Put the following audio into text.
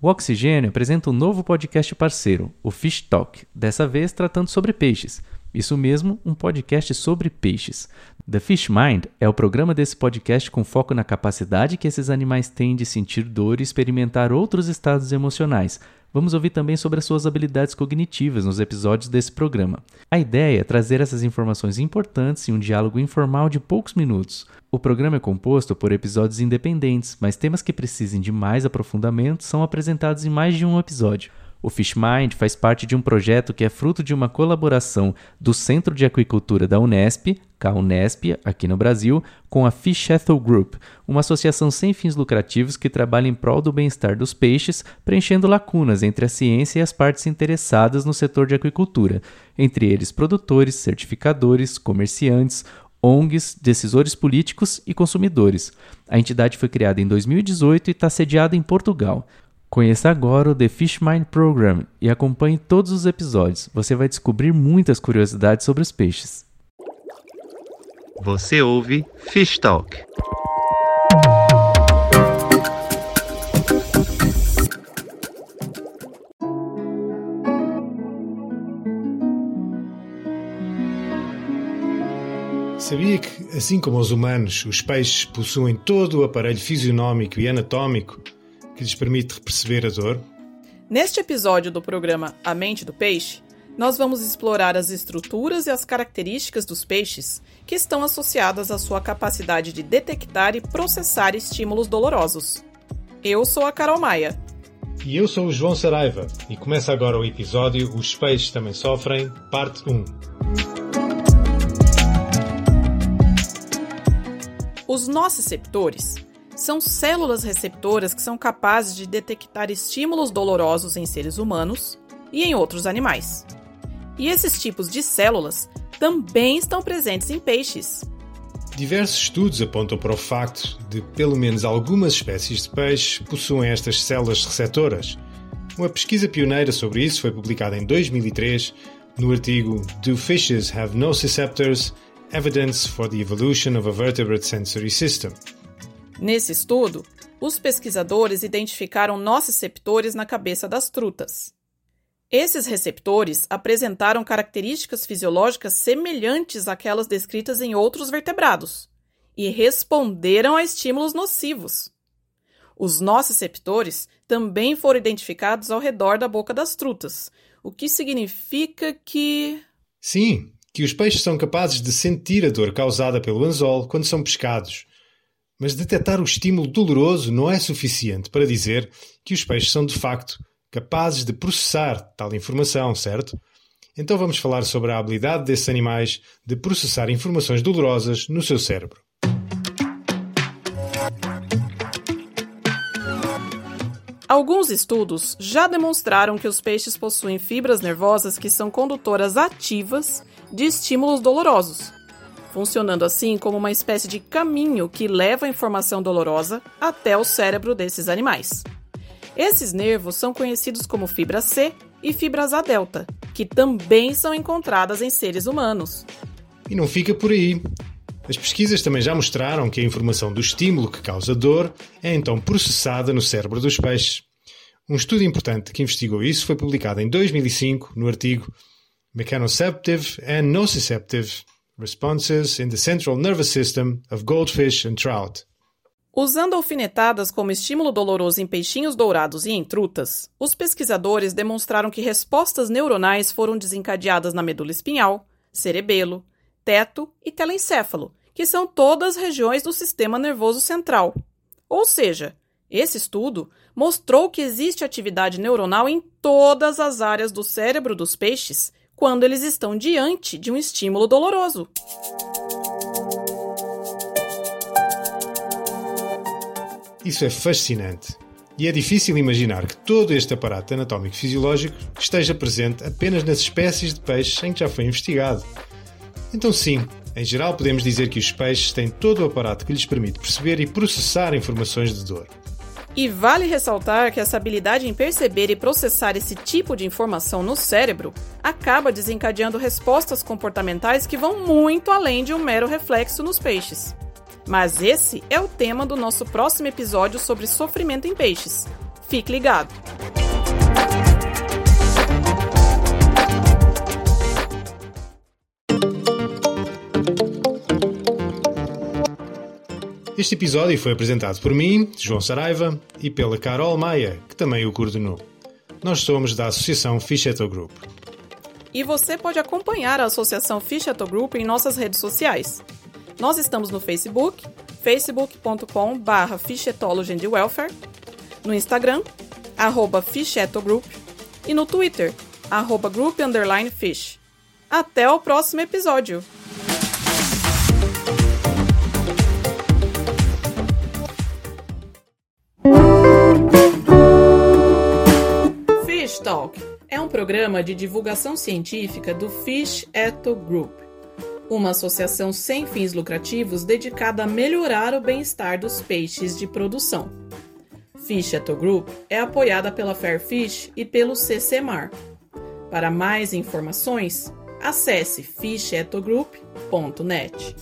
O Oxigênio apresenta um novo podcast parceiro, o Fish Talk, dessa vez tratando sobre peixes. Isso mesmo, um podcast sobre peixes. The Fish Mind é o programa desse podcast com foco na capacidade que esses animais têm de sentir dor e experimentar outros estados emocionais. Vamos ouvir também sobre as suas habilidades cognitivas nos episódios desse programa. A ideia é trazer essas informações importantes em um diálogo informal de poucos minutos. O programa é composto por episódios independentes, mas temas que precisem de mais aprofundamento são apresentados em mais de um episódio. O Fishmind faz parte de um projeto que é fruto de uma colaboração do Centro de Aquicultura da Unesp, CAUNESP, aqui no Brasil, com a Fish Ethel Group, uma associação sem fins lucrativos que trabalha em prol do bem-estar dos peixes, preenchendo lacunas entre a ciência e as partes interessadas no setor de aquicultura, entre eles produtores, certificadores, comerciantes, ONGs, decisores políticos e consumidores. A entidade foi criada em 2018 e está sediada em Portugal. Conheça agora o The Fish Mind Program e acompanhe todos os episódios. Você vai descobrir muitas curiosidades sobre os peixes. Você ouve Fish Talk. Sabia que, assim como os humanos, os peixes possuem todo o aparelho fisionómico e anatómico que lhes permite perceber a dor? Neste episódio do programa A Mente do Peixe, nós vamos explorar as estruturas e as características dos peixes que estão associadas à sua capacidade de detectar e processar estímulos dolorosos. Eu sou a Carol Maia. E eu sou o João Saraiva, e começa agora o episódio Os Peixes Também Sofrem, parte 1. Os nociceptores são células receptoras que são capazes de detectar estímulos dolorosos em seres humanos e em outros animais. E esses tipos de células também estão presentes em peixes. Diversos estudos apontam para o facto de pelo menos algumas espécies de peixe possuem estas células receptoras. Uma pesquisa pioneira sobre isso foi publicada em 2003 no artigo Do Fishes Have Nociceptors? Evidence for the Evolution of a Vertebrate Sensory System. Nesse estudo, os pesquisadores identificaram nociceptores na cabeça das trutas. Esses receptores apresentaram características fisiológicas semelhantes àquelas descritas em outros vertebrados e responderam a estímulos nocivos. Os nociceptores também foram identificados ao redor da boca das trutas, o que significa que. Sim, que os peixes são capazes de sentir a dor causada pelo anzol quando são pescados mas detectar o estímulo doloroso não é suficiente para dizer que os peixes são de facto capazes de processar tal informação, certo? Então vamos falar sobre a habilidade desses animais de processar informações dolorosas no seu cérebro. Alguns estudos já demonstraram que os peixes possuem fibras nervosas que são condutoras ativas de estímulos dolorosos, funcionando assim como uma espécie de caminho que leva a informação dolorosa até o cérebro desses animais. Esses nervos são conhecidos como fibra C e fibras A delta, que também são encontradas em seres humanos. E não fica por aí. As pesquisas também já mostraram que a informação do estímulo que causa dor é então processada no cérebro dos peixes. Um estudo importante que investigou isso foi publicado em 2005 no artigo Mechanoceptive and Nociceptive Responses in the Central Nervous System of Goldfish and Trout. Usando alfinetadas como estímulo doloroso em peixinhos dourados e em trutas, os pesquisadores demonstraram que respostas neuronais foram desencadeadas na medula espinhal, cerebelo, teto e telencéfalo, que são todas regiões do sistema nervoso central. Ou seja, esse estudo mostrou que existe atividade neuronal em todas as áreas do cérebro dos peixes quando eles estão diante de um estímulo doloroso. Isso é fascinante. E é difícil imaginar que todo este aparato anatómico fisiológico esteja presente apenas nas espécies de peixes em que já foi investigado. Então, sim, em geral podemos dizer que os peixes têm todo o aparato que lhes permite perceber e processar informações de dor. E vale ressaltar que essa habilidade em perceber e processar esse tipo de informação no cérebro acaba desencadeando respostas comportamentais que vão muito além de um mero reflexo nos peixes. Mas esse é o tema do nosso próximo episódio sobre sofrimento em peixes. Fique ligado! Este episódio foi apresentado por mim, João Saraiva, e pela Carol Maia, que também o coordenou. Nós somos da Associação Ficheto Group. E você pode acompanhar a Associação Ficheto Group em nossas redes sociais. Nós estamos no Facebook, facebook.com.br Welfare, no Instagram, arroba Group, e no Twitter, arroba Group Fish. Até o próximo episódio! Talk é um programa de divulgação científica do Fish Etho Group, uma associação sem fins lucrativos dedicada a melhorar o bem-estar dos peixes de produção. Fish Etho Group é apoiada pela Fairfish e pelo CCMAR. Para mais informações, acesse fishetogroup.net.